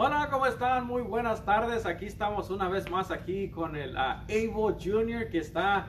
Hola, ¿cómo están? Muy buenas tardes. Aquí estamos una vez más aquí con el uh, Evo Jr. que está,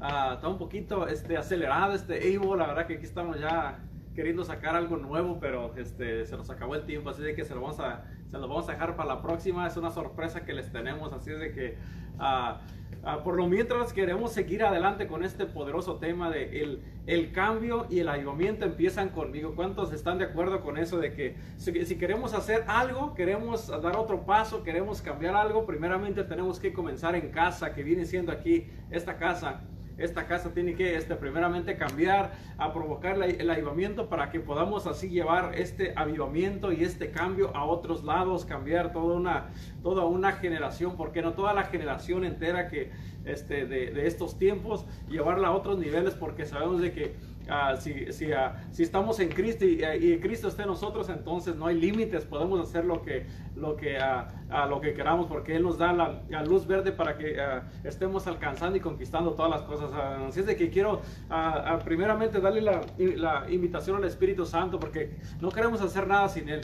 uh, está un poquito este, acelerado este Evo. La verdad que aquí estamos ya queriendo sacar algo nuevo, pero este, se nos acabó el tiempo, así que se lo vamos a, se lo vamos a dejar para la próxima. Es una sorpresa que les tenemos, así de que uh, uh, por lo mientras queremos seguir adelante con este poderoso tema de el, el cambio y el ayudamiento empiezan conmigo. ¿Cuántos están de acuerdo con eso de que si, si queremos hacer algo, queremos dar otro paso, queremos cambiar algo, primeramente tenemos que comenzar en casa, que viene siendo aquí esta casa? Esta casa tiene que este, primeramente cambiar, a provocar el avivamiento para que podamos así llevar este avivamiento y este cambio a otros lados, cambiar toda una, toda una generación, porque no toda la generación entera que este, de, de estos tiempos, llevarla a otros niveles, porque sabemos de que Uh, si, si, uh, si, estamos en Cristo y, y, Cristo está en nosotros, entonces no hay límites, podemos hacer lo que, lo que, uh, lo que queramos, porque Él nos da la, la luz verde para que estemos alcanzando y conquistando todas las cosas. así es de que quiero primeramente darle la, la, invitación al Espíritu Santo, porque no queremos hacer nada sin Él.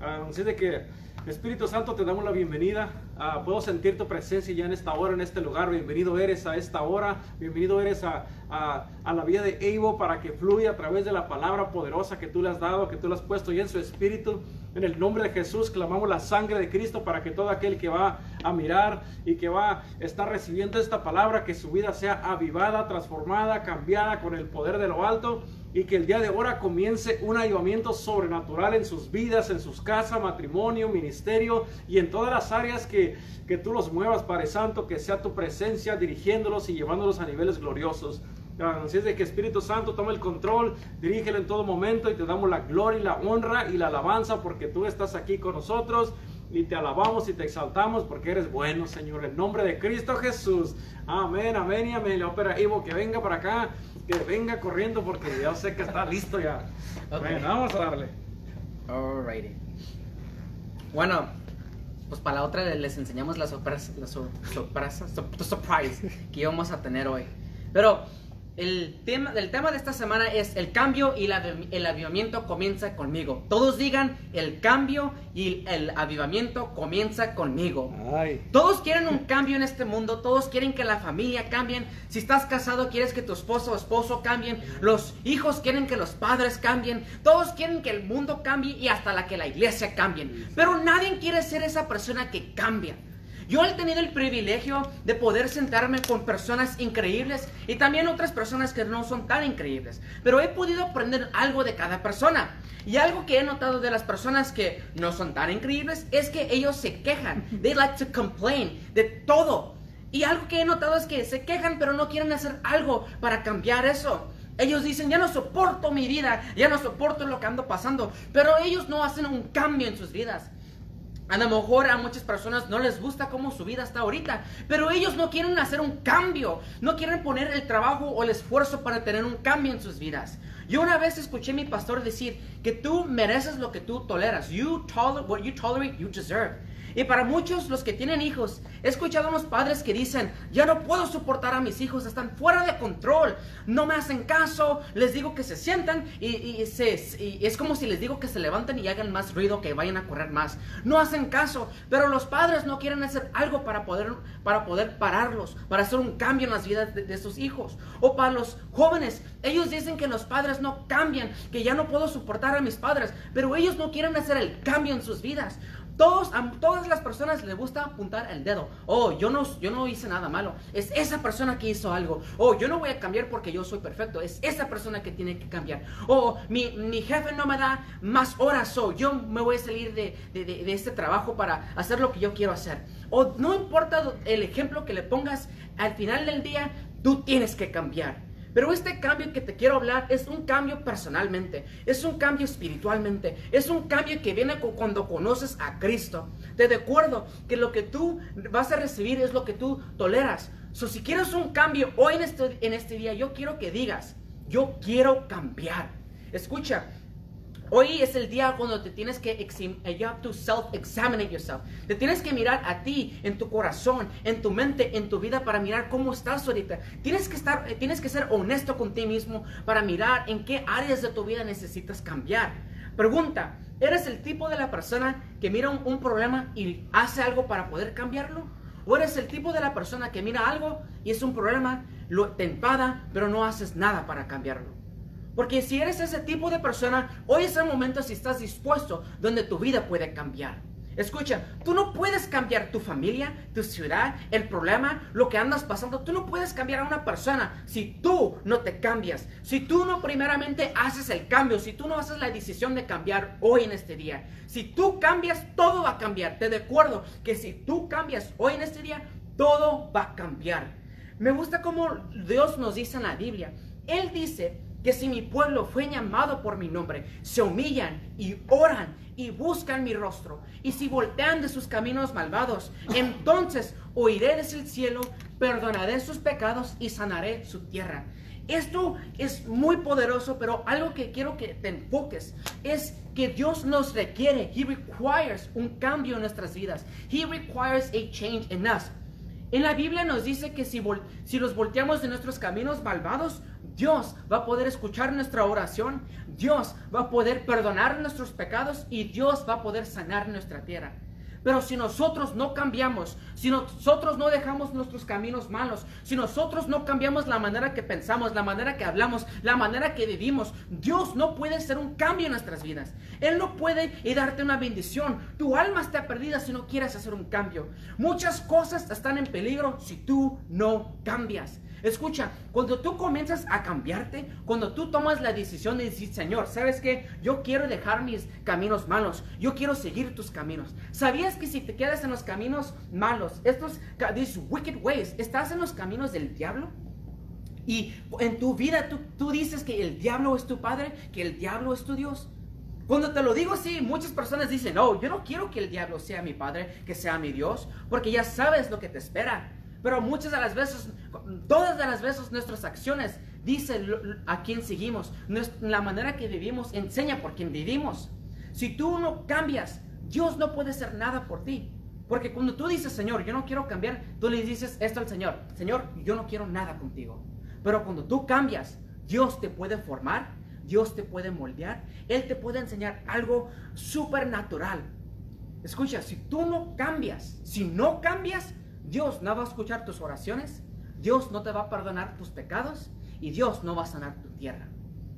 así es de que Espíritu Santo, te damos la bienvenida. Uh, puedo sentir tu presencia ya en esta hora, en este lugar. Bienvenido eres a esta hora. Bienvenido eres a, la vida de Evo para que fluya a través de la palabra poderosa que tú le has dado, que tú le has puesto ya en su espíritu. En el nombre de Jesús clamamos la sangre de Cristo para que todo aquel que va a mirar y que va a estar recibiendo esta palabra, que su vida sea avivada, transformada, cambiada con el poder de lo alto y que el día de ahora comience un ayudamiento sobrenatural en sus vidas, en sus casas, matrimonio, ministerio y en todas las áreas que, que tú los muevas, Padre Santo, que sea tu presencia dirigiéndolos y llevándolos a niveles gloriosos. Así es de que Espíritu Santo toma el control, dirígelo en todo momento y te damos la gloria y la honra y la alabanza porque tú estás aquí con nosotros y te alabamos y te exaltamos porque eres bueno, Señor, en nombre de Cristo Jesús. Amén, amén y amén. La ópera Ivo que venga para acá que venga corriendo porque ya sé que está listo ya. Okay. Bueno, vamos a darle. Alrighty. Bueno, pues para la otra les enseñamos la sorpresa, la sorpresa, surprise que íbamos a tener hoy. Pero el tema, el tema de esta semana es el cambio y el avivamiento comienza conmigo. Todos digan el cambio y el avivamiento comienza conmigo. Ay. Todos quieren un cambio en este mundo, todos quieren que la familia cambien. Si estás casado, quieres que tu esposo o esposo cambien. Los hijos quieren que los padres cambien. Todos quieren que el mundo cambie y hasta la que la iglesia cambie. Pero nadie quiere ser esa persona que cambia. Yo he tenido el privilegio de poder sentarme con personas increíbles y también otras personas que no son tan increíbles. Pero he podido aprender algo de cada persona. Y algo que he notado de las personas que no son tan increíbles es que ellos se quejan. They like to complain de todo. Y algo que he notado es que se quejan pero no quieren hacer algo para cambiar eso. Ellos dicen, ya no soporto mi vida, ya no soporto lo que ando pasando. Pero ellos no hacen un cambio en sus vidas. A lo mejor a muchas personas no les gusta cómo su vida está ahorita, pero ellos no quieren hacer un cambio, no quieren poner el trabajo o el esfuerzo para tener un cambio en sus vidas. Yo una vez escuché a mi pastor decir que tú mereces lo que tú toleras. You tolerate what you tolerate, you deserve. Y para muchos, los que tienen hijos, he escuchado a unos padres que dicen, ya no puedo soportar a mis hijos, están fuera de control, no me hacen caso, les digo que se sientan y, es como si les digo que se levanten y hagan más ruido, que vayan a correr más. No hacen caso, pero los padres no quieren hacer algo para poder, para poder pararlos, para hacer un cambio en las vidas de sus hijos. O para los jóvenes, ellos dicen que los padres no cambian, que ya no puedo soportar a mis padres, pero ellos no quieren hacer el cambio en sus vidas. Todos, a todas las personas les gusta apuntar el dedo. Oh, yo no, yo no hice nada malo. Es esa persona que hizo algo. Oh, yo no voy a cambiar porque yo soy perfecto. Es esa persona que tiene que cambiar. Oh, mi, mi jefe no me da más horas. Oh, yo me voy a salir de, de, de, de este trabajo para hacer lo que yo quiero hacer. O no importa el ejemplo que le pongas, al final del día, tú tienes que cambiar. Pero este cambio que te quiero hablar es un cambio personalmente, es un cambio espiritualmente, es un cambio que viene cuando conoces a Cristo. Te recuerdo que lo que tú vas a recibir es lo que tú toleras. So, si quieres un cambio hoy en este, en este día, yo quiero que digas, yo quiero cambiar. Escucha, Hoy es el día cuando te tienes que you have to self-examine yourself. Te tienes que mirar a ti, en tu corazón, en tu mente, en tu vida para mirar cómo estás ahorita. Tienes que estar, tienes que ser honesto con ti mismo para mirar en qué áreas de tu vida necesitas cambiar. Pregunta, ¿Eres el tipo de la persona que mira un, problema y hace algo para poder cambiarlo? ¿O eres el tipo de la persona que mira algo y es un problema, lo, te enfada, pero no haces nada para cambiarlo? Porque si eres ese tipo de persona, hoy es el momento si estás dispuesto donde tu vida puede cambiar. Escucha, tú no puedes cambiar tu familia, tu ciudad, el problema, lo que andas pasando. Tú no puedes cambiar a una persona si tú no te cambias. Si tú no primeramente haces el cambio, si tú no haces la decisión de cambiar hoy en este día. Si tú cambias, todo va a cambiar. Te acuerdo que si tú cambias hoy en este día, todo va a cambiar. Me gusta como Dios nos dice en la Biblia. Él dice que si mi pueblo fue llamado por mi nombre, se humillan y oran y buscan mi rostro, y si voltean de sus caminos malvados, entonces oiré desde el cielo, perdonaré sus pecados y sanaré su tierra. Esto es muy poderoso, pero algo que quiero que te enfoques es que Dios nos requiere. He requires un cambio en nuestras vidas. He requires a change in us. En la Biblia nos dice que si, si los volteamos de nuestros caminos malvados, Dios va a poder escuchar nuestra oración, Dios va a poder perdonar nuestros pecados y Dios va a poder sanar nuestra tierra. Pero si nosotros no cambiamos, si nosotros no dejamos nuestros caminos malos, si nosotros no cambiamos la manera que pensamos, la manera que hablamos, la manera que vivimos, Dios no puede hacer un cambio en nuestras vidas. Él no puede y darte una bendición. Tu alma está perdida si no quieres hacer un cambio. Muchas cosas están en peligro si tú no cambias. Escucha, cuando tú comienzas a cambiarte, cuando tú tomas la decisión de decir, Señor, ¿sabes qué? Yo quiero dejar mis caminos malos, yo quiero seguir tus caminos. ¿Sabías que si te quedas en los caminos malos, estos these wicked ways, estás en los caminos del diablo? Y en tu vida tú, tú dices que el diablo es tu padre, que el diablo es tu Dios. Cuando te lo digo así, muchas personas dicen, no, yo no quiero que el diablo sea mi padre, que sea mi Dios, porque ya sabes lo que te espera. Pero muchas de las veces, todas de las veces nuestras acciones dicen a quién seguimos. La manera que vivimos enseña por quién vivimos. Si tú no cambias, Dios no puede hacer nada por ti. Porque cuando tú dices, Señor, yo no quiero cambiar, tú le dices esto al Señor, Señor, yo no quiero nada contigo. Pero cuando tú cambias, Dios te puede formar, Dios te puede moldear, Él te puede enseñar algo supernatural. Escucha, si tú no cambias, si no cambias, Dios no va a escuchar tus oraciones, Dios no te va a perdonar tus pecados y Dios no va a sanar tu tierra.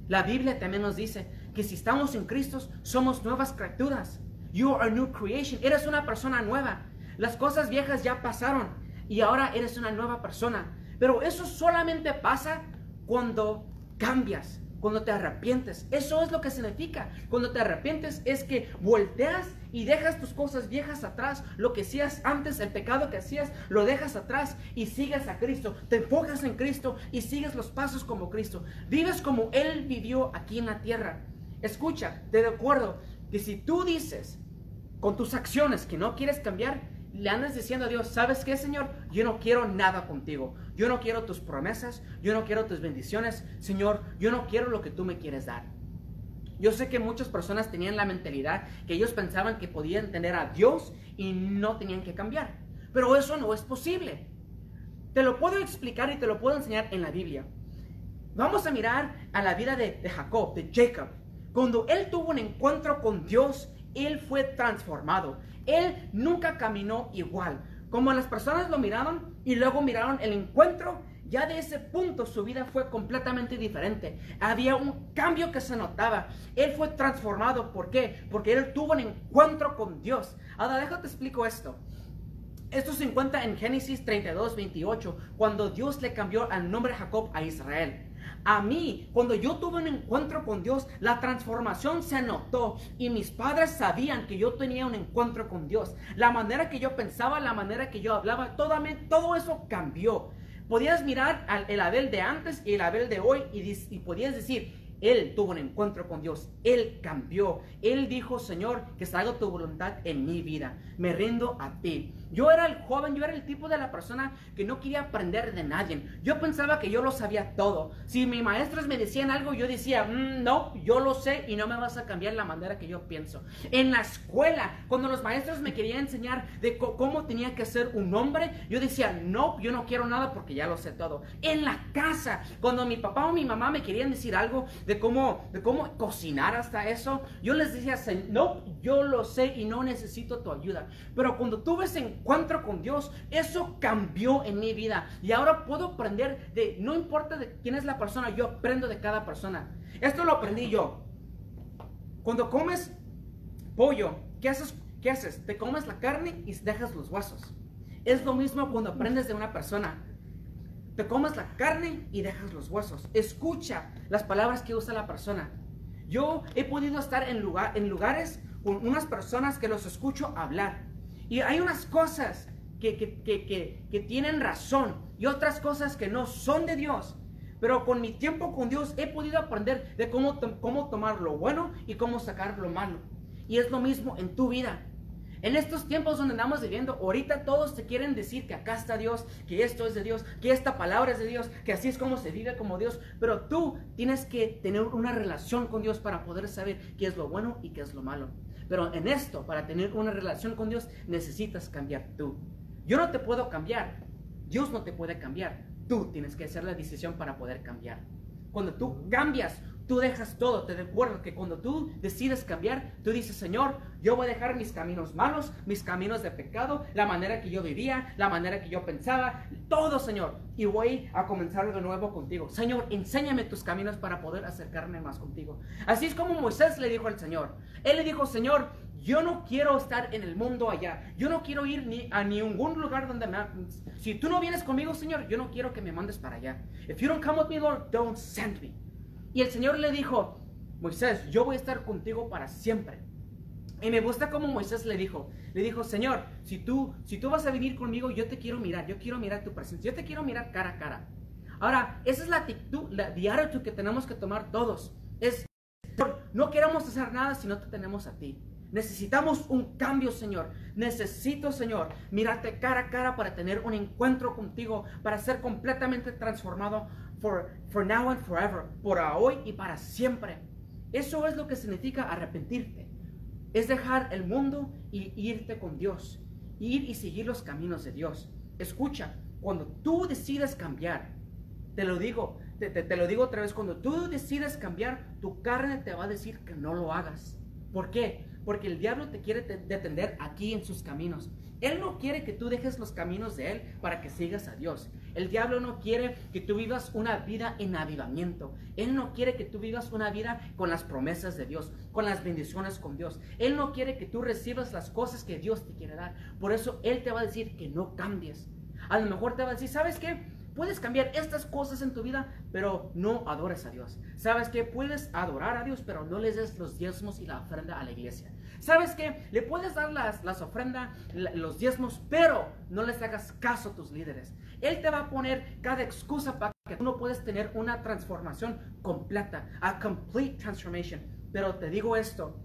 La Biblia también nos dice que si estamos en Cristo somos nuevas criaturas. You are a new creation. Eres una persona nueva. Las cosas viejas ya pasaron y ahora eres una nueva persona. Pero eso solamente pasa cuando cambias, cuando te arrepientes. Eso es lo que significa. Cuando te arrepientes es que volteas y dejas tus cosas viejas atrás. Lo que hacías antes, el pecado que hacías, lo dejas atrás y sigues a Cristo. Te enfocas en Cristo y sigues los pasos como Cristo. Vives como Él vivió aquí en la tierra. Escucha, te recuerdo que si tú dices con tus acciones que no quieres cambiar, le andas diciendo a Dios, ¿sabes qué, Señor? Yo no quiero nada contigo. Yo no quiero tus promesas, yo no quiero tus bendiciones. Señor, yo no quiero lo que tú me quieres dar. Yo sé que muchas personas tenían la mentalidad que ellos pensaban que podían tener a Dios y no tenían que cambiar. Pero eso no es posible. Te lo puedo explicar y te lo puedo enseñar en la Biblia. Vamos a mirar a la vida de, de Jacob, de Jacob. Cuando él tuvo un encuentro con Dios, él fue transformado. Él nunca caminó igual. Como las personas lo miraron y luego miraron el encuentro, ya de ese punto su vida fue completamente diferente. Había un cambio que se notaba. Él fue transformado. ¿Por qué? Porque él tuvo un encuentro con Dios. Ahora déjate explico esto. Esto se encuentra en Génesis 32, 28, cuando Dios le cambió el nombre Jacob a Israel. A mí, cuando yo tuve un encuentro con Dios, la transformación se notó y mis padres sabían que yo tenía un encuentro con Dios. La manera que yo pensaba, la manera que yo hablaba, todo, todo eso cambió. Podías mirar al, el Abel de antes y el Abel de hoy y, y podías decir, él tuvo un encuentro con Dios. Él cambió. Él dijo, Señor, que salga tu voluntad en mi vida. Me rindo a ti. Yo era el joven, yo era el tipo de la persona que no quería aprender de nadie. Yo pensaba que yo lo sabía todo. Si mis maestros me decían algo, yo decía, mm, no, yo lo sé y no me vas a cambiar la manera que yo pienso. En la escuela, cuando los maestros me querían enseñar de cómo tenía que ser un hombre, yo decía, no, yo no quiero nada porque ya lo sé todo. En la casa, cuando mi papá o mi mamá me querían decir algo de cómo, de cómo cocinar hasta eso, yo les decía, no, yo lo sé y no necesito tu ayuda. Pero cuando tuve ese encuentro con Dios, eso cambió en mi vida. Y ahora puedo aprender de, no importa de quién es la persona, yo aprendo de cada persona. Esto lo aprendí yo. Cuando comes pollo, ¿qué haces? ¿Qué haces? Te comes la carne y dejas los huesos. Es lo mismo cuando aprendes de una persona. Te comes la carne y dejas los huesos. Escucha las palabras que usa la persona. Yo he podido estar en, lugar, en lugares con unas personas que los escucho hablar. Y hay unas cosas que, que, tienen razón y otras cosas que no son de Dios. Pero con mi tiempo con Dios he podido aprender de cómo, cómo tomar lo bueno y cómo sacar lo malo. Y es lo mismo en tu vida. En estos tiempos donde andamos viviendo, ahorita todos te quieren decir que acá está Dios, que esto es de Dios, que esta palabra es de Dios, que así es como se vive como Dios. Pero tú tienes que tener una relación con Dios para poder saber qué es lo bueno y qué es lo malo. Pero en esto, para tener una relación con Dios, necesitas cambiar tú. Yo no te puedo cambiar. Dios no te puede cambiar. Tú tienes que hacer la decisión para poder cambiar. Cuando tú cambias, Tú dejas todo, te recuerdo que cuando tú decides cambiar, tú dices, Señor, yo voy a dejar mis caminos malos, mis caminos de pecado, la manera que yo vivía, la manera que yo pensaba, todo, Señor, y voy a comenzar de nuevo contigo. Señor, enséñame tus caminos para poder acercarme más contigo. Así es como Moisés le dijo al Señor. Él le dijo, Señor, yo no quiero estar en el mundo allá. Yo no quiero ir ni a ningún lugar donde me... Si tú no vienes conmigo, Señor, yo no quiero que me mandes para allá. If you don't come with me, Lord, don't send me. Y el Señor le dijo, Moisés, yo voy a estar contigo para siempre. Y me gusta como Moisés le dijo, le dijo, Señor, si tú, si tú vas a venir conmigo, yo te quiero mirar, yo quiero mirar tu presencia, yo te quiero mirar cara a cara. Ahora, esa es la actitud, la actitud que tenemos que tomar todos. Es, no queremos hacer nada si no te tenemos a ti. Necesitamos un cambio, Señor. Necesito, Señor, mirarte cara a cara para tener un encuentro contigo, para ser completamente transformado for, for now and forever, por hoy y para siempre. Eso es lo que significa arrepentirte. Es dejar el mundo y irte con Dios. Ir y seguir los caminos de Dios. Escucha, cuando tú decides cambiar, te lo digo, te, te, lo digo otra vez, cuando tú decides cambiar, tu carne te va a decir que no lo hagas. ¿Por qué? Porque el diablo te quiere detener aquí en sus caminos. Él no quiere que tú dejes los caminos de Él para que sigas a Dios. El diablo no quiere que tú vivas una vida en avivamiento. Él no quiere que tú vivas una vida con las promesas de Dios, con las bendiciones con Dios. Él no quiere que tú recibas las cosas que Dios te quiere dar. Por eso Él te va a decir que no cambies. A lo mejor te va a decir, ¿sabes qué? Puedes cambiar estas cosas en tu vida, pero no adores a Dios. ¿Sabes qué? Puedes adorar a Dios, pero no les des los diezmos y la ofrenda a la iglesia. ¿Sabes qué? Le puedes dar las, las ofrendas, los diezmos, pero no les hagas caso a tus líderes. Él te va a poner cada excusa para que tú no puedes tener una transformación completa, a complete transformation. Pero te digo esto,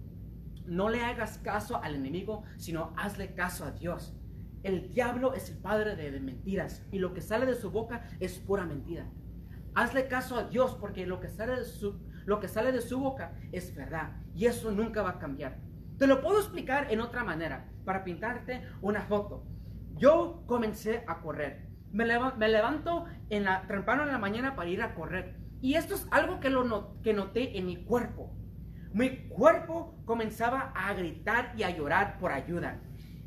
no le hagas caso al enemigo, sino hazle caso a Dios. El diablo es el padre de, mentiras y lo que sale de su boca es pura mentira. Hazle caso a Dios porque lo que sale de su, lo que sale de su boca es verdad y eso nunca va a cambiar. Te lo puedo explicar en otra manera para pintarte una foto. Yo comencé a correr me, levanto en la, temprano en la mañana para ir a correr. Y esto es algo que, lo que noté en mi cuerpo. Mi cuerpo comenzaba a gritar y a llorar por ayuda.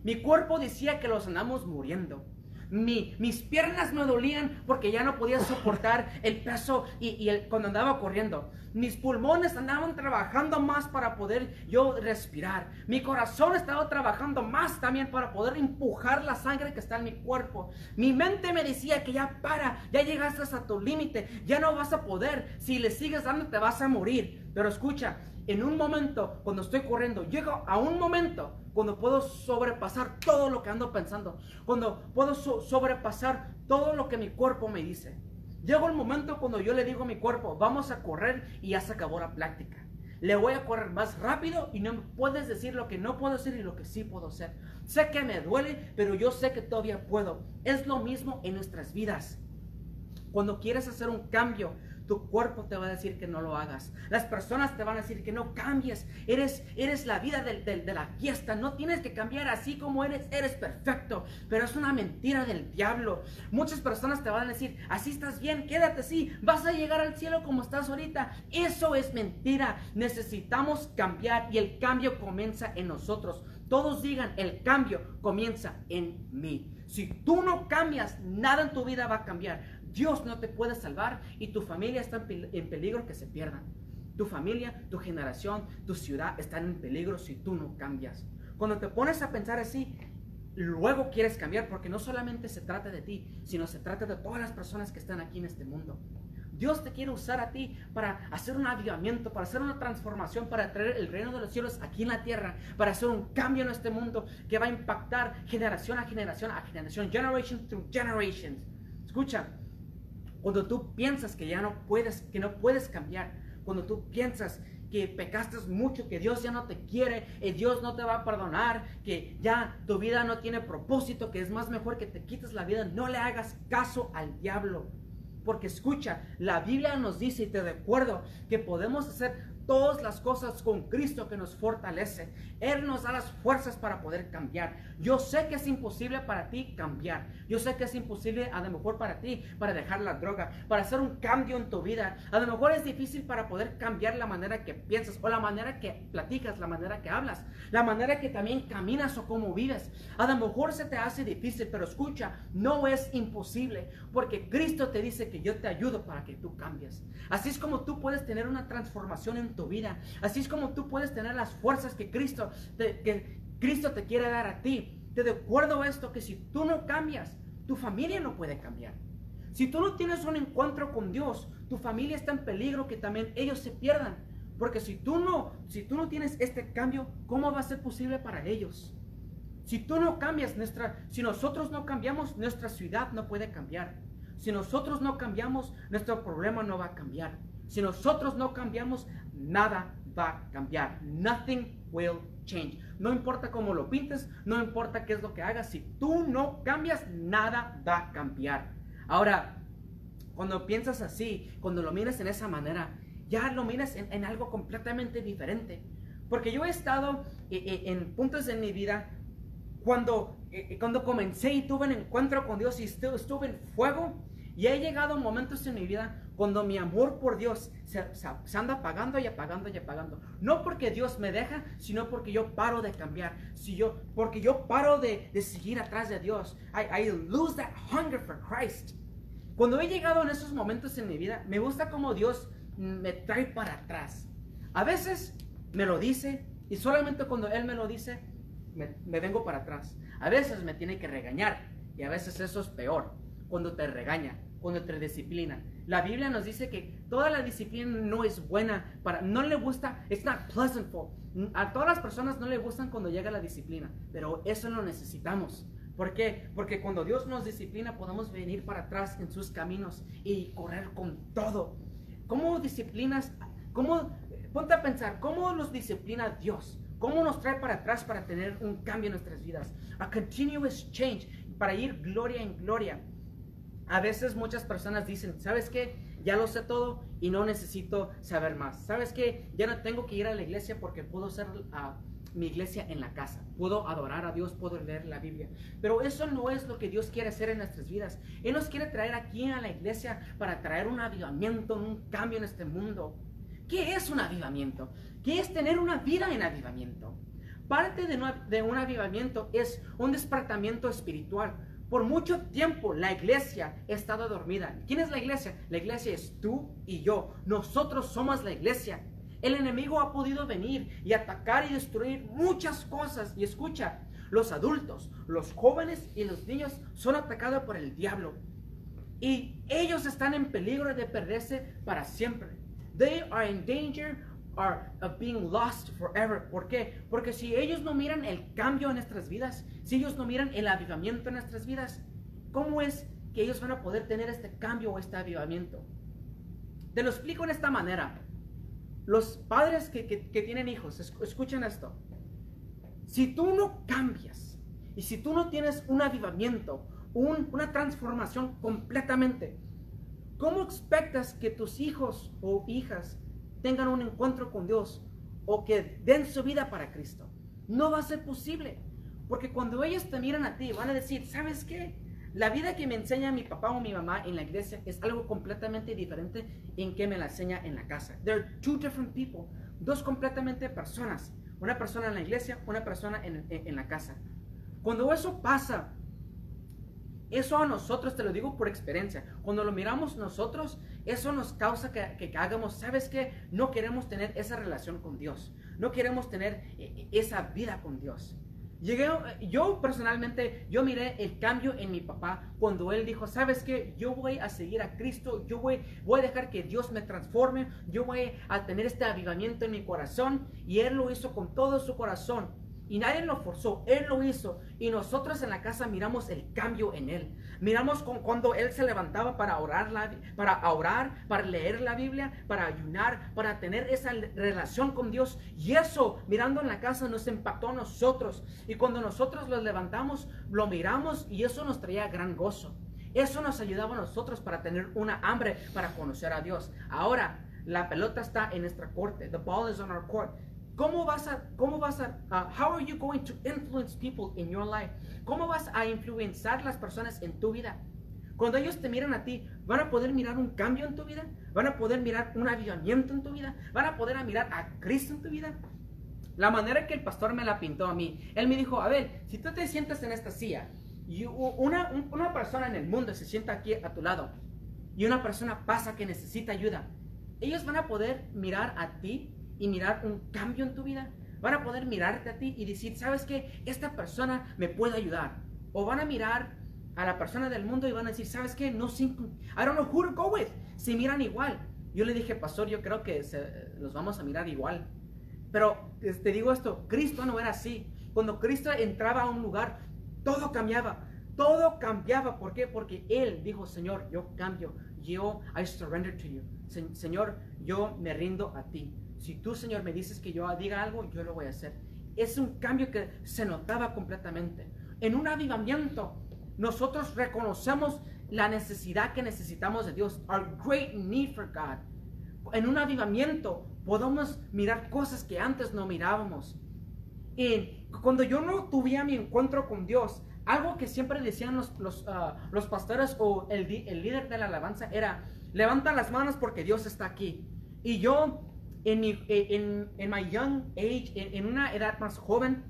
Mi cuerpo decía que los andamos muriendo mis piernas me dolían porque ya no podía soportar el peso y, el, cuando andaba corriendo. Mis pulmones andaban trabajando más para poder yo respirar. Mi corazón estaba trabajando más también para poder empujar la sangre que está en mi cuerpo. Mi mente me decía que ya para, ya llegaste a tu límite, ya no vas a poder. Si le sigues dando te vas a morir. Pero escucha, en un momento, cuando estoy corriendo, llego a un momento cuando puedo sobrepasar todo lo que ando pensando, cuando puedo sobrepasar todo lo que mi cuerpo me dice. Llegó el momento cuando yo le digo a mi cuerpo, vamos a correr y ya se acabó la práctica. Le voy a correr más rápido y no puedes decir lo que no puedo hacer y lo que sí puedo hacer. Sé que me duele, pero yo sé que todavía puedo. Es lo mismo en nuestras vidas. Cuando quieres hacer un cambio, tu cuerpo te va a decir que no lo hagas. Las personas te van a decir que no cambies. Eres, eres la vida de la fiesta. No tienes que cambiar así como eres. Eres perfecto. Pero es una mentira del diablo. Muchas personas te van a decir, así estás bien, quédate así. Vas a llegar al cielo como estás ahorita. Eso es mentira. Necesitamos cambiar y el cambio comienza en nosotros. Todos digan, el cambio comienza en mí. Si tú no cambias, nada en tu vida va a cambiar. Dios no te puede salvar y tu familia está en peligro que se pierdan. Tu familia, tu generación, tu ciudad están en peligro si tú no cambias. Cuando te pones a pensar así, luego quieres cambiar porque no solamente se trata de ti, sino se trata de todas las personas que están aquí en este mundo. Dios te quiere usar a ti para hacer un avivamiento, para hacer una transformación, para traer el reino de los cielos aquí en la tierra, para hacer un cambio en este mundo que va a impactar generación a generación a generación, generation through generations. Escucha, cuando tú piensas que ya no puedes, que no puedes cambiar, cuando tú piensas que pecaste mucho, que Dios ya no te quiere, que Dios no te va a perdonar, que ya tu vida no tiene propósito, que es más mejor que te quites la vida, no le hagas caso al diablo. Porque escucha, la Biblia nos dice, y te recuerdo, que podemos hacer todas las cosas con Cristo que nos fortalece. Él nos da las fuerzas para poder cambiar. Yo sé que es imposible para ti cambiar. Yo sé que es imposible a lo mejor para ti, para dejar la droga, para hacer un cambio en tu vida. A lo mejor es difícil para poder cambiar la manera que piensas o la manera que platicas, la manera que hablas, la manera que también caminas o cómo vives. A lo mejor se te hace difícil, pero escucha, no es imposible porque Cristo te dice que yo te ayudo para que tú cambies. Así es como tú puedes tener una transformación en tu vida. Así es como tú puedes tener las fuerzas que Cristo te, que Cristo te quiere dar a ti. Te recuerdo esto, que si tú no cambias, tu familia no puede cambiar. Si tú no tienes un encuentro con Dios, tu familia está en peligro que también ellos se pierdan. Porque si tú no, si tú no tienes este cambio, ¿cómo va a ser posible para ellos? Si tú no cambias nuestra, si nosotros no cambiamos, nuestra ciudad no puede cambiar. Si nosotros no cambiamos, nuestro problema no va a cambiar. Si nosotros no cambiamos, nada va a cambiar. Nothing will change. No importa cómo lo pintes, no importa qué es lo que hagas, si tú no cambias, nada va a cambiar. Ahora, cuando piensas así, cuando lo miras en esa manera, ya lo miras en, algo completamente diferente. Porque yo he estado eh, eh, en puntos en mi vida cuando, eh, cuando comencé y tuve un encuentro con Dios y estuve en fuego, y he llegado a momentos en mi vida cuando mi amor por Dios se, anda apagando y apagando y apagando. No porque Dios me deja, sino porque yo paro de cambiar. Si yo, porque yo paro de, seguir atrás de Dios. I, I lose that hunger for Christ. Cuando he llegado en esos momentos en mi vida, me gusta como Dios me trae para atrás. A veces me lo dice y solamente cuando Él me lo dice, me vengo para atrás. A veces me tiene que regañar y a veces eso es peor, cuando te regaña cuando te disciplina. La Biblia nos dice que toda la disciplina no es buena para, no le gusta, it's not pleasantful. A todas las personas no le gustan cuando llega la disciplina, pero eso lo necesitamos. ¿Por qué? Porque cuando Dios nos disciplina podemos venir para atrás en sus caminos y correr con todo. ¿Cómo disciplinas? ¿Cómo? Ponte a pensar, ¿cómo nos disciplina Dios? ¿Cómo nos trae para atrás para tener un cambio en nuestras vidas? A continuous change, para ir gloria en gloria. A veces muchas personas dicen, ¿sabes qué? Ya lo sé todo y no necesito saber más. ¿Sabes qué? Ya no tengo que ir a la iglesia porque puedo ser mi iglesia en la casa. Puedo adorar a Dios, puedo leer la Biblia. Pero eso no es lo que Dios quiere hacer en nuestras vidas. Él nos quiere traer aquí a la iglesia para traer un avivamiento, un cambio en este mundo. ¿Qué es un avivamiento? ¿Qué es tener una vida en avivamiento? Parte de un avivamiento es un despertamiento espiritual por mucho tiempo la iglesia ha estado dormida. ¿Quién es la iglesia? La iglesia es tú y yo. Nosotros somos la iglesia. El enemigo ha podido venir y atacar y destruir muchas cosas. Y escucha, los adultos, los jóvenes y los niños son atacados por el diablo. Y ellos están en peligro de perderse para siempre. They are in danger are being lost forever. ¿Por qué? Porque si ellos no miran el cambio en nuestras vidas, si ellos no miran el avivamiento en nuestras vidas, ¿cómo es que ellos van a poder tener este cambio o este avivamiento? Te lo explico en esta manera. los padres que, tienen hijos, escuchen esto. Si tú no cambias y si tú no tienes un avivamiento, una transformación completamente, ¿cómo expectas que tus hijos o hijas tengan un encuentro con Dios o que den su vida para Cristo? No va a ser posible. Porque cuando ellos te miran a ti, van a decir, ¿sabes qué? La vida que me enseña mi papá o mi mamá en la iglesia es algo completamente diferente en que me la enseña en la casa. There are two different people, dos completamente personas. Una persona en la iglesia, una persona en, la casa. Cuando eso pasa, eso a nosotros, te lo digo por experiencia, cuando lo miramos nosotros, eso nos causa que, que, hagamos, ¿sabes qué? No queremos tener esa relación con Dios. No queremos tener eh, esa vida con Dios. Llegué, yo personalmente, yo miré el cambio en mi papá cuando él dijo, ¿sabes qué? Yo voy a seguir a Cristo, yo voy, voy a dejar que Dios me transforme, yo voy a tener este avivamiento en mi corazón. Y él lo hizo con todo su corazón. Y nadie lo forzó, Él lo hizo. Y nosotros en la casa miramos el cambio en Él. Miramos con cuando Él se levantaba para orar, para orar, para leer la Biblia, para ayunar, para tener esa relación con Dios. Y eso, mirando en la casa, nos impactó a nosotros. Y cuando nosotros los levantamos, lo miramos y eso nos traía gran gozo. Eso nos ayudaba a nosotros para tener una hambre para conocer a Dios. Ahora, la pelota está en nuestra corte. The ball is on our court. ¿Cómo vas a, cómo vas a, uh, how are you going to influence people in your life? ¿Cómo vas a influenciar las personas en tu vida? Cuando ellos te miran a ti, ¿van a poder mirar un cambio en tu vida? ¿Van a poder mirar un avivamiento en tu vida? ¿Van a poder mirar a Cristo en tu vida? La manera que el pastor me la pintó a mí, él me dijo, a ver, si tú te sientas en esta silla y una, una persona en el mundo se sienta aquí a tu lado y una persona pasa que necesita ayuda, ellos van a poder mirar a ti y mirar un cambio en tu vida. Van a poder mirarte a ti y decir, ¿sabes qué? Esta persona me puede ayudar. O van a mirar a la persona del mundo y van a decir, ¿sabes qué? No, I don't know who to go with. Si miran igual. Yo le dije, pastor, yo creo que los vamos a mirar igual. Pero te digo esto, Cristo no era así. Cuando Cristo entraba a un lugar, todo cambiaba. Todo cambiaba. ¿Por qué? Porque Él dijo, Señor, yo cambio. Yo, I surrender to you. Señor, yo me rindo a ti. Si tú, Señor, me dices que yo diga algo, yo lo voy a hacer. Es un cambio que se notaba completamente. En un avivamiento, nosotros reconocemos la necesidad que necesitamos de Dios, our great need for God. En un avivamiento podemos mirar cosas que antes no mirábamos. Y cuando yo no tuve mi encuentro con Dios, algo que siempre decían los, los, ah, los pastores o el, el líder de la alabanza era, levanta las manos porque Dios está aquí. Y yo en mi en, en my young age, en, una edad más joven,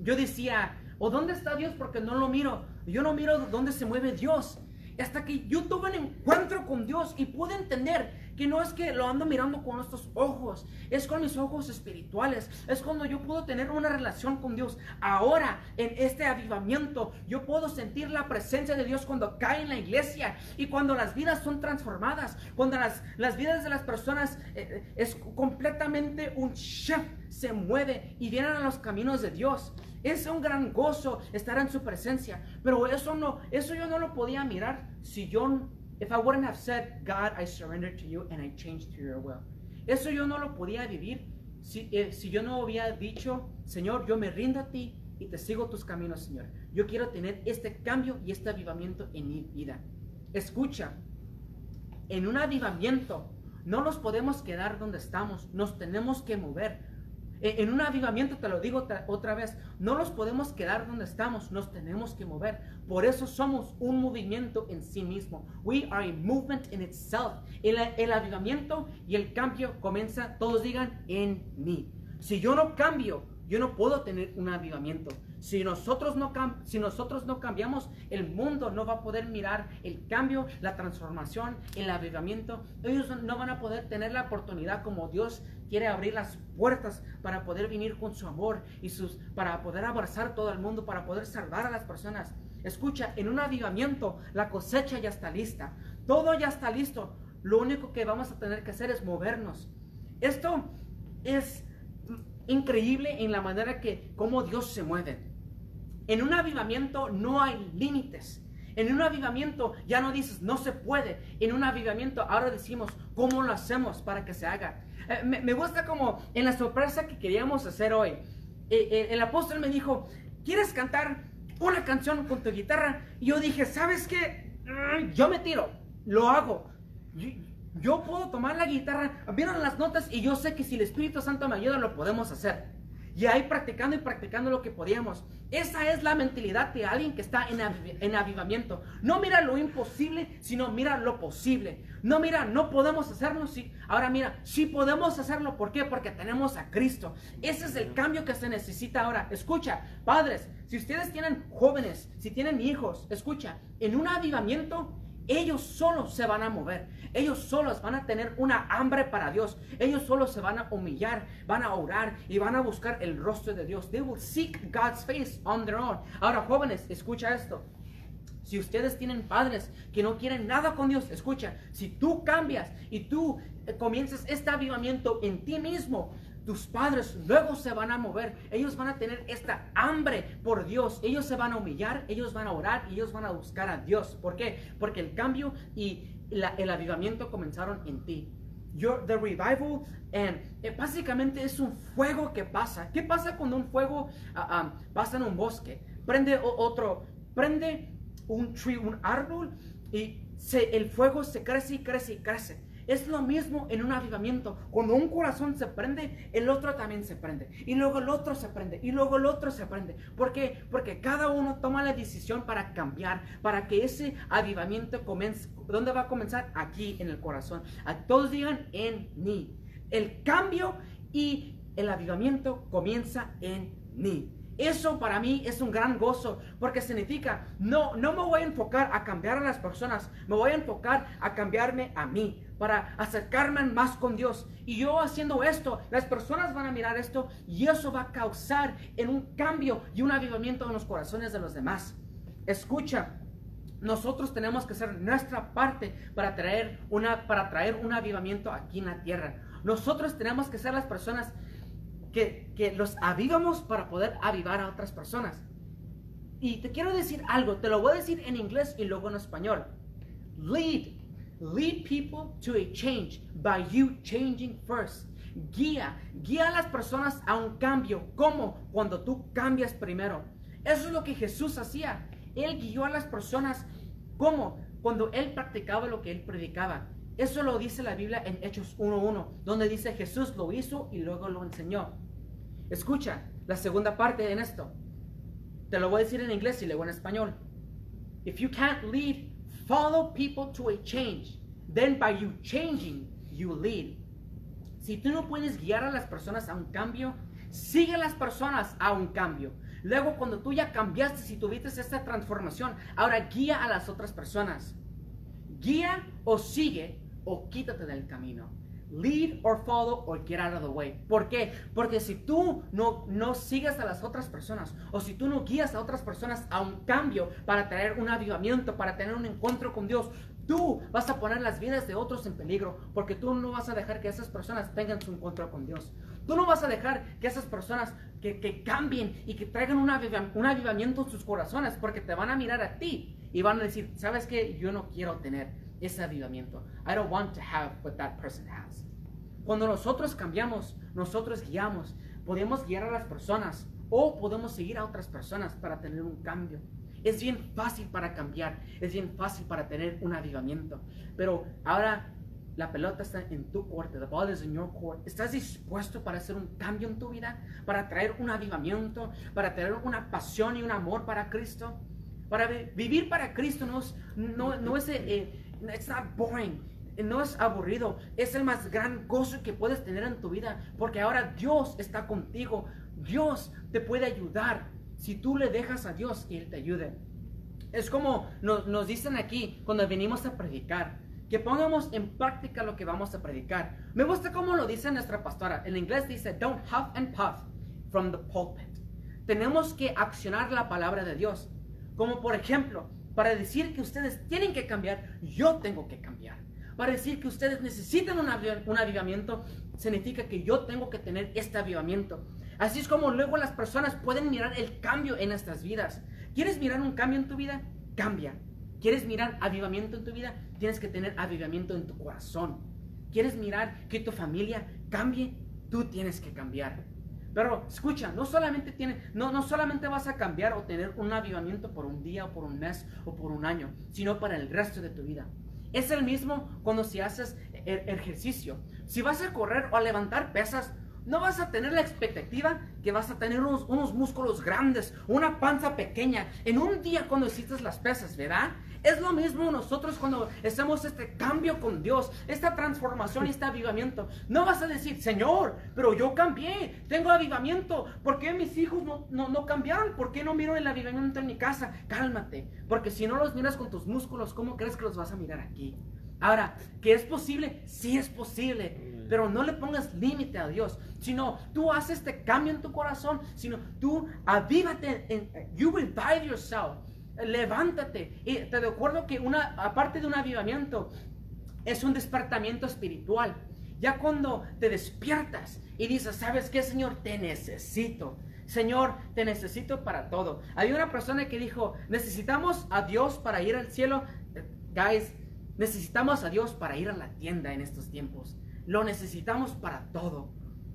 yo decía, ¿o dónde está Dios? Porque no lo miro. Yo no miro dónde se mueve Dios. Hasta que yo tuve un encuentro con Dios y pude entender que no es que lo ando mirando con estos ojos, es con mis ojos espirituales, es cuando yo puedo tener una relación con Dios. Ahora, en este avivamiento, yo puedo sentir la presencia de Dios cuando cae en la iglesia y cuando las vidas son transformadas, cuando las, las vidas de las personas eh, eh, es completamente un shift, se mueve y vienen a los caminos de Dios. Es un gran gozo estar en su presencia, pero eso no, eso yo no lo podía mirar si yo If I wouldn't have said, God, I surrender to you and I change to your will. Eso yo no lo podía vivir si, eh, si yo no hubiera dicho, Señor, yo me rindo a ti y te sigo tus caminos, Señor. Yo quiero tener este cambio y este avivamiento en mi vida. Escucha, en un avivamiento no nos podemos quedar donde estamos, nos tenemos que mover. E, en un avivamiento, te lo digo otra vez, no nos podemos quedar donde estamos, nos tenemos que mover. Por eso somos un movimiento en sí mismo. We are a movement in itself. El, el avivamiento y el cambio comienza, todos digan, en mí. Si yo no cambio, yo no puedo tener un avivamiento. Si nosotros, no si nosotros no cambiamos, el mundo no va a poder mirar el cambio, la transformación, el avivamiento. Ellos no van a poder tener la oportunidad como Dios quiere abrir las puertas para poder venir con su amor y sus, para poder abrazar todo el mundo, para poder salvar a las personas. Escucha, en un avivamiento la cosecha ya está lista. Todo ya está listo. Lo único que vamos a tener que hacer es movernos. Esto es increíble en la manera que como Dios se mueve. En un avivamiento no hay límites. En un avivamiento ya no dices no se puede. En un avivamiento ahora decimos cómo lo hacemos para que se haga. Eh, me, gusta como en la sorpresa que queríamos hacer hoy. Eh, eh, el apóstol me dijo, ¿quieres cantar una canción con tu guitarra? Y yo dije, ¿sabes qué? Mm, yo me tiro, lo hago. Yo, puedo tomar la guitarra, vieron las notas y yo sé que si el Espíritu Santo me ayuda lo podemos hacer. Y ahí practicando y practicando lo que podíamos. Esa es la mentalidad de alguien que está en, en, avivamiento. No mira lo imposible, sino mira lo posible. No mira, no podemos hacerlo, sí. Ahora mira, sí podemos hacerlo. ¿Por qué? Porque tenemos a Cristo. Ese es el cambio que se necesita ahora. Escucha, padres, si ustedes tienen jóvenes, si tienen hijos, escucha, en un avivamiento ellos solos se van a mover. Ellos solos van a tener una hambre para Dios. Ellos solos se van a humillar, van a orar y van a buscar el rostro de Dios. They will seek God's face on their own. Ahora, jóvenes, escucha esto. Si ustedes tienen padres que no quieren nada con Dios, escucha, si tú cambias y tú eh, comienzas este avivamiento en ti mismo, tus padres luego se van a mover. Ellos van a tener esta hambre por Dios. Ellos se van a humillar, ellos van a orar y ellos van a buscar a Dios. ¿Por qué? Porque el cambio y el avivamiento comenzaron en ti. Your, the revival and eh, básicamente es un fuego que pasa. ¿Qué pasa cuando un fuego ah, ah, pasa en un bosque? Prende otro, prende un tree, un árbol y se, el fuego se crece y crece y crece. Es lo mismo en un avivamiento. Cuando un corazón se prende, el otro también se prende. Y luego el otro se prende. Y luego el otro se prende. ¿Por qué? Porque cada uno toma la decisión para cambiar. Para que ese avivamiento comience. ¿Dónde va a comenzar? Aquí en el corazón. A todos digan en mí. El cambio y el avivamiento comienza en mí. Eso para mí es un gran gozo porque significa, no, no me voy a enfocar a cambiar a las personas, me voy a enfocar a cambiarme a mí para acercarme más con Dios. Y yo haciendo esto, las personas van a mirar esto y eso va a causar en un cambio y un avivamiento en los corazones de los demás. Escucha, nosotros tenemos que hacer nuestra parte para traer, una, para traer un avivamiento aquí en la tierra. Nosotros tenemos que ser las personas que, que los avivamos para poder avivar a otras personas. Y te quiero decir algo, te lo voy a decir en inglés y luego en español. Lead Lead people to a change by you changing first. Guía, guía a las personas a un cambio. ¿Cómo? Cuando tú cambias primero. Eso es lo que Jesús hacía. Él guió a las personas. ¿Cómo? Cuando él practicaba lo que él predicaba. Eso lo dice la Biblia en Hechos 1.1, donde dice Jesús lo hizo y luego lo enseñó. Escucha la segunda parte en esto. Te lo voy a decir en inglés y luego en español. If you can't lead Follow people to a change. Then by you changing, you lead. Si tú no puedes guiar a las personas a un cambio, sigue a las personas a un cambio. Luego, cuando tú ya cambiaste y tuviste esta transformación, ahora guía a las otras personas. Guía o sigue o quítate del camino. Lead or follow or get out of the way. ¿Por qué? Porque si tú no, no sigues a las otras personas o si tú no guías a otras personas a un cambio para traer un avivamiento, para tener un encuentro con Dios, tú vas a poner las vidas de otros en peligro porque tú no vas a dejar que esas personas tengan su encuentro con Dios. Tú no vas a dejar que esas personas que, que cambien y que traigan un, un avivamiento en sus corazones porque te van a mirar a ti y van a decir, ¿sabes qué? Yo no quiero tener ese avivamiento. I don't want to have what that person has. Cuando nosotros cambiamos, nosotros guiamos, podemos guiar a las personas o podemos seguir a otras personas para tener un cambio. Es bien fácil para cambiar, es bien fácil para tener un avivamiento. Pero ahora la pelota está en tu corte, the ball is in your court. ¿Estás dispuesto para hacer un cambio en tu vida? ¿Para traer un avivamiento? ¿Para tener una pasión y un amor para Cristo? Para vivir para Cristo no es, no, no es eh, It's not boring. No es aburrido, es el más gran gozo que puedes tener en tu vida, porque ahora Dios está contigo. Dios te puede ayudar si tú le dejas a Dios y Él te ayude. Es como nos, nos dicen aquí cuando venimos a predicar, que pongamos en práctica lo que vamos a predicar. Me gusta cómo lo dice nuestra pastora. En inglés dice, don't huff and puff from the pulpit. Tenemos que accionar la palabra de Dios. Como por ejemplo, para decir que ustedes tienen que cambiar, yo tengo que cambiar. Para decir que ustedes necesitan un, avivamiento, significa que yo tengo que tener este avivamiento. Así es como luego las personas pueden mirar el cambio en nuestras vidas. ¿Quieres mirar un cambio en tu vida? Cambia. ¿Quieres mirar avivamiento en tu vida? Tienes que tener avivamiento en tu corazón. ¿Quieres mirar que tu familia cambie? Tú tienes que cambiar. Pero escucha, no solamente, tiene, no, no solamente vas a cambiar o tener un avivamiento por un día o por un mes o por un año, sino para el resto de tu vida. Es el mismo cuando si haces e-, ejercicio. Si vas a correr o a levantar pesas, no vas a tener la expectativa que vas a tener unos, unos, músculos grandes, una panza pequeña en un día cuando hiciste las pesas, ¿verdad? Es lo mismo nosotros cuando hacemos este cambio con Dios, esta transformación y este avivamiento. No vas a decir, Señor, pero yo cambié, tengo avivamiento. ¿Por qué mis hijos no, no, no cambiaron? ¿Por qué no miro el avivamiento en mi casa? Cálmate, porque si no los miras con tus músculos, ¿cómo crees que los vas a mirar aquí? Ahora, ¿que es posible? Sí es posible, pero no le pongas límite a Dios, sino tú haces este cambio en tu corazón, sino tú avívate, en, you revive yourself levántate. Y te recuerdo que una, aparte de un avivamiento, es un despertamiento espiritual. Ya cuando te despiertas y dices, ¿sabes qué, Señor? Te necesito. Señor, te necesito para todo. Hay una persona que dijo, necesitamos a Dios para ir al cielo. Guys, necesitamos a Dios para ir a la tienda en estos tiempos. Lo necesitamos para todo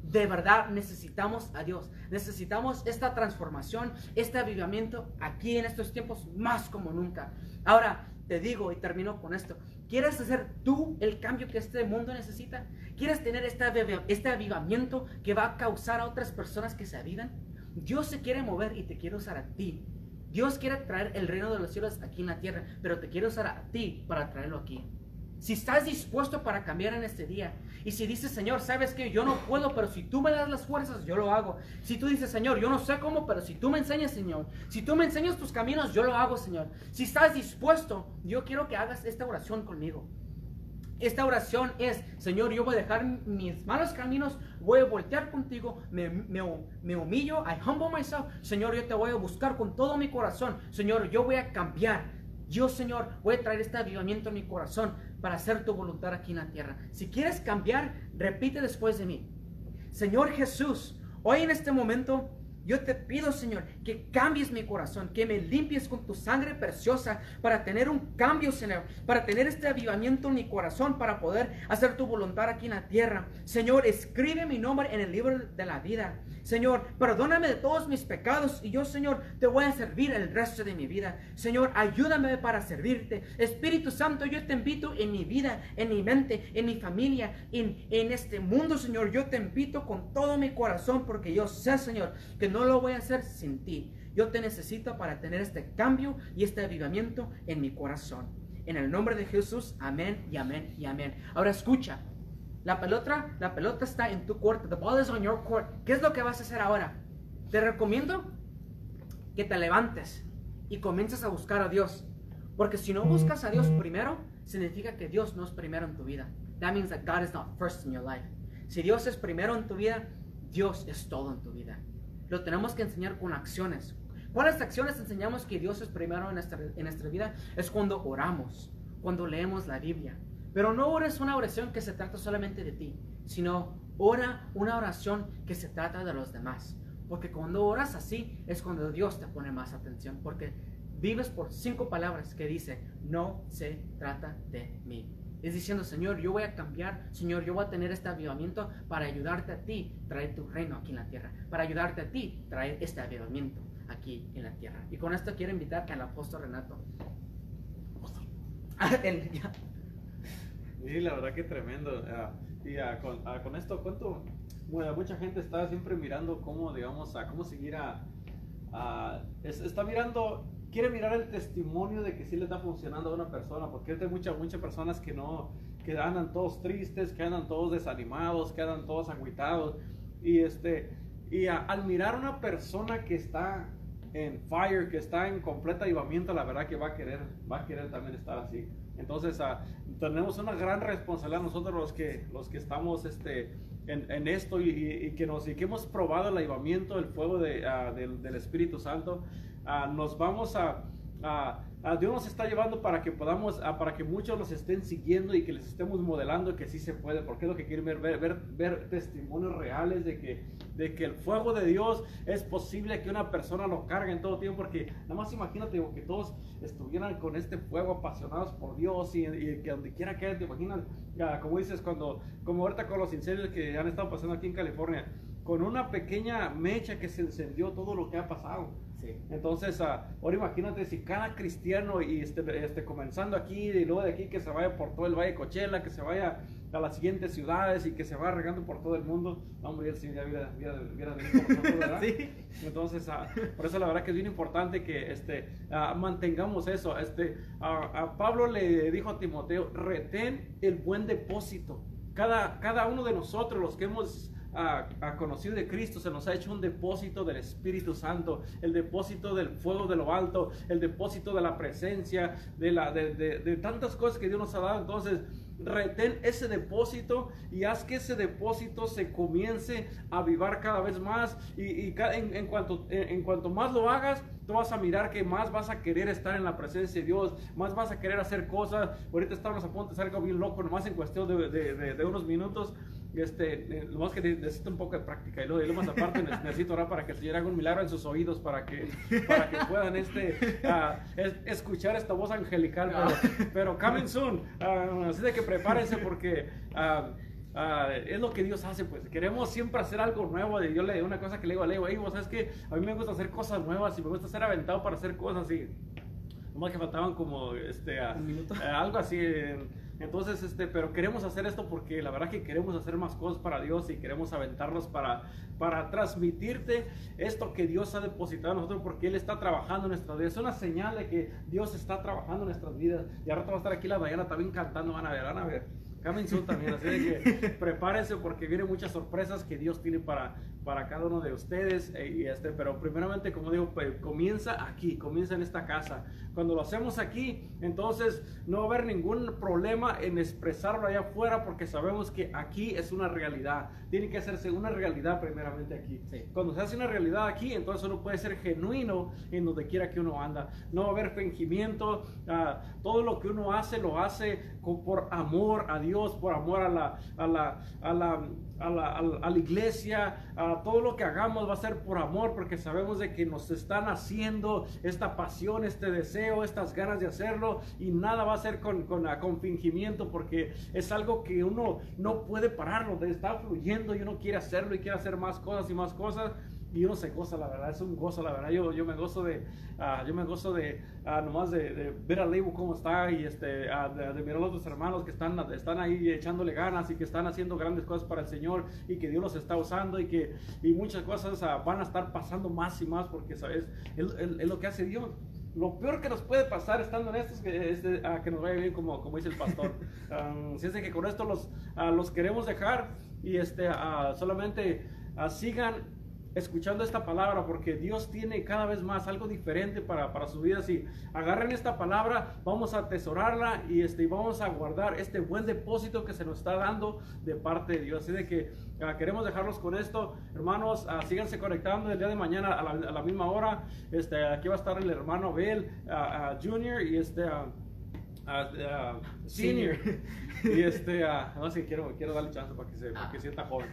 de verdad necesitamos a Dios. Necesitamos esta transformación, este avivamiento aquí en estos tiempos más como nunca. Ahora, te digo y termino con esto. ¿Quieres hacer tú el cambio que este mundo necesita? ¿Quieres tener este, este avivamiento que va a causar a otras personas que se avivan? Dios se quiere mover y te quiere usar a ti. Dios quiere traer el reino de los cielos aquí en la tierra, pero te quiere usar a ti para traerlo aquí. Si estás dispuesto para cambiar en este día, y si dices, Señor, sabes que yo no puedo, pero si tú me das las fuerzas, yo lo hago. Si tú dices, Señor, yo no sé cómo, pero si tú me enseñas, Señor, si tú me enseñas tus caminos, yo lo hago, Señor. Si estás dispuesto, yo quiero que hagas esta oración conmigo. Esta oración es, Señor, yo voy a dejar mis malos caminos, voy a voltear contigo, me, humillo, I humble myself. Señor, yo te voy a buscar con todo mi corazón. Señor, yo voy a cambiar. Yo, Señor, voy a traer este avivamiento en mi corazón para hacer tu voluntad aquí en la tierra. Si quieres cambiar, repite después de mí. Señor Jesús, hoy en este momento yo te pido, Señor, que cambies mi corazón, que me limpies con tu sangre preciosa para tener un cambio, Señor, para tener este avivamiento en mi corazón, para poder hacer tu voluntad aquí en la tierra. Señor, escribe mi nombre en el libro de la vida. Señor, perdóname de todos mis pecados y yo, Señor, te voy a servir el resto de mi vida. Señor, ayúdame para servirte. Espíritu Santo, yo te invito en mi vida, en mi mente, en mi familia, en, en este mundo, Señor. Yo te invito con todo mi corazón porque yo sé, Señor, que no lo voy a hacer sin ti. Yo te necesito para tener este cambio y este avivamiento en mi corazón. En el nombre de Jesús, amén y amén y amén. Ahora escucha, la pelota, la pelota está en tu court. The ball is on your court. ¿Qué es lo que vas a hacer ahora? Te recomiendo que te levantes y comiences a buscar a Dios. Porque si no buscas a Dios primero, significa que Dios no es primero en tu vida. That means that God is not first in your life. Si Dios es primero en tu vida, Dios es todo en tu vida. Lo tenemos que enseñar con acciones. ¿Cuáles acciones enseñamos que Dios es primero en nuestra, en nuestra vida? Es cuando oramos, cuando leemos la Biblia, pero no ores una oración que se trata solamente de ti, sino ora una oración que se trata de los demás. Porque cuando oras así es cuando Dios te pone más atención. Porque vives por cinco palabras que dice, no se trata de mí. Es diciendo, Señor, yo voy a cambiar, Señor, yo voy a tener este avivamiento para ayudarte a ti, traer tu reino aquí en la tierra. Para ayudarte a ti, traer este avivamiento aquí en la tierra. Y con esto quiero invitar al apóstol Renato. Apóstol. Sí, la verdad que tremendo. Ah, y ah, ah, con, esto, ¿cuánto? Bueno, mucha gente está siempre mirando cómo, digamos, a cómo seguir a... está mirando, quiere mirar el testimonio de que sí le está funcionando a una persona, porque hay muchas, muchas personas que no, que andan todos tristes, que andan todos desanimados, que andan todos agüitados. Y, este, y al mirar a una persona que está en fire, que está en completa avivamiento, la verdad que va a querer, va a querer también estar así. Entonces, tenemos una gran responsabilidad nosotros los que, los que estamos este, en, en esto y, y, que nos, y que hemos probado el avivamiento, el fuego de, del, del, Espíritu Santo. Uh, nos vamos a, Dios nos está llevando para que podamos, para que muchos nos estén siguiendo y que les estemos modelando que sí se puede, porque es lo que quieren ver, ver, ver, ver testimonios reales de que de que el fuego de Dios es posible que una persona lo cargue en todo tiempo, porque nada más imagínate que todos estuvieran con este fuego apasionados por Dios y, que donde quiera que te imaginas, como dices, cuando, como ahorita con los incendios que han estado pasando aquí en California, con una pequeña mecha que se encendió todo lo que ha pasado. Entonces, ah, ahora imagínate si cada cristiano y este, este, comenzando aquí y luego de aquí que se vaya por todo el Valle de Cochela, que se vaya a las siguientes ciudades y que se va regando por todo el mundo, hombre, él sí ya hubiera, nosotros, ¿verdad? sí. Entonces, ah, por eso la verdad que es bien importante que este, ah, mantengamos eso. Este, a Pablo le dijo a Timoteo, retén el buen depósito. Cada, cada uno de nosotros, los que hemos ha, conocido de Cristo, se nos ha hecho un depósito del Espíritu Santo, el depósito del fuego de lo alto, el depósito de la presencia, de, la, de, de, tantas cosas que Dios nos ha dado. Entonces, retén ese depósito y haz que ese depósito se comience a avivar cada vez más. Y, en, en, cuanto, en, cuanto más lo hagas, tú vas a mirar que más vas a querer estar en la presencia de Dios, más vas a querer hacer cosas. Ahorita estamos a punto de hacer algo bien loco, nomás en cuestión de, de unos minutos. Este, lo más que necesito un poco de práctica y lo, y lo más aparte necesito orar para que el Señor haga un milagro en sus oídos para que, para que puedan este, uh, escuchar esta voz angelical. Pero, pero coming soon. Uh, así de que prepárense porque uh, es lo que Dios hace, pues queremos siempre hacer algo nuevo. Y yo le una cosa que le digo a Leo, hey, vos sabes que a mí me gusta hacer cosas nuevas y me gusta ser aventado para hacer cosas así. Nomás que faltaban como este, algo así. Entonces, este, pero queremos hacer esto porque la verdad que queremos hacer más cosas para Dios y queremos aventarnos para, para transmitirte esto que Dios ha depositado en nosotros porque Él está trabajando en nuestras vidas. Es una señal de que Dios está trabajando en nuestras vidas. Y ahora va a estar aquí la mañana también cantando, van a ver, van a ver. Comenzó también, así que prepárense porque vienen muchas sorpresas que Dios tiene para, para cada uno de ustedes. Eh, y este, pero primeramente, como digo, pues, comienza aquí, comienza en esta casa. Cuando lo hacemos aquí, entonces no va a haber ningún problema en expresarlo allá afuera porque sabemos que aquí es una realidad. Tiene que hacerse una realidad primeramente aquí. Cuando se hace una realidad aquí, entonces uno puede ser genuino en donde quiera que uno anda. No va a haber fingimiento. Ah, todo lo que uno hace, lo hace por amor a Dios por amor a la, a la, a la, a la, iglesia, a todo lo que hagamos va a ser por amor, porque sabemos de que nos están haciendo esta pasión, este deseo, estas ganas de hacerlo, y nada va a ser con, con, con fingimiento, porque es algo que uno no puede pararlo, está fluyendo y uno quiere hacerlo y quiere hacer más cosas y más cosas y uno se goza, la verdad, es un gozo, la verdad. Yo, yo me gozo de, uh, yo me gozo de, uh, nomás de, de, ver a Leibo cómo está y este, uh, de, de, mirar a los otros hermanos que están, están ahí echándole ganas y que están haciendo grandes cosas para el Señor y que Dios los está usando y que y muchas cosas van a estar pasando más y más porque, ¿sabes? Es, lo que hace Dios. Lo peor que nos puede pasar estando en esto es que, es que nos vaya bien, como, como dice el pastor. um, si es de que con esto los, los queremos dejar y este, solamente sigan escuchando esta palabra porque Dios tiene cada vez más algo diferente para, para su vida. Si agarren esta palabra, vamos a atesorarla y este, vamos a guardar este buen depósito que se nos está dando de parte de Dios. Así de que ah, queremos dejarlos con esto. Hermanos, uh, síganse conectando el día de mañana a la, misma hora. Este, aquí va a estar el hermano Bell uh, Junior y este... senior. Y este, uh, no sé, quiero, quiero darle chance para que se para que sienta joven.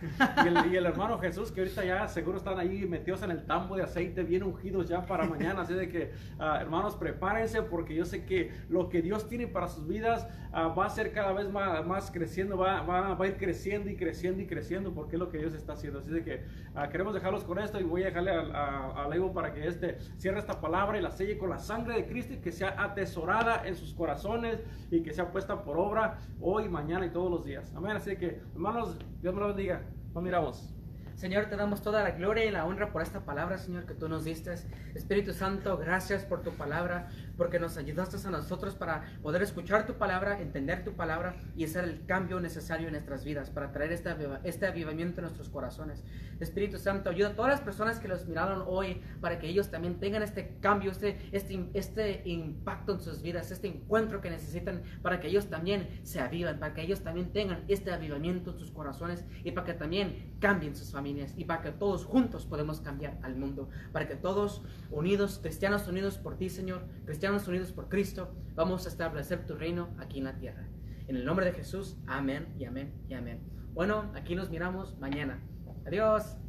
Y el, y el, hermano Jesús, que ahorita ya seguro están ahí metidos en el tambo de aceite, bien ungidos ya para mañana. Así de que, uh, hermanos, prepárense porque yo sé que lo que Dios tiene para sus vidas uh, va a ser cada vez más, más creciendo, va, va, va, a ir creciendo y creciendo y creciendo porque es lo que Dios está haciendo. Así de que queremos dejarlos con esto y voy a dejarle a, Evo para que este cierre esta palabra y la selle con la sangre de Cristo y que sea atesorada en sus corazones y que sea puesta por obra hoy, mañana y todos los días. Amén. Así que, hermanos, Dios me lo bendiga. Nos miramos. Señor, te damos toda la gloria y la honra por esta palabra, Señor, que tú nos diste. Espíritu Santo, gracias por tu palabra porque nos ayudaste a nosotros para poder escuchar tu palabra, entender tu palabra y hacer el cambio necesario en nuestras vidas, para traer este, este avivamiento en nuestros corazones. Espíritu Santo, ayuda a todas las personas que los miraron hoy para que ellos también tengan este cambio, este, este, este impacto en sus vidas, este encuentro que necesitan para que ellos también se avivan, para que ellos también tengan este avivamiento en sus corazones y para que también cambien sus familias y para que todos juntos podemos cambiar al mundo, para que todos unidos, cristianos unidos por ti, Señor, cristianos unidos por Cristo, vamos a establecer tu reino aquí en la tierra. En el nombre de Jesús, amén y amén y amén. Bueno, aquí nos miramos mañana. Adiós.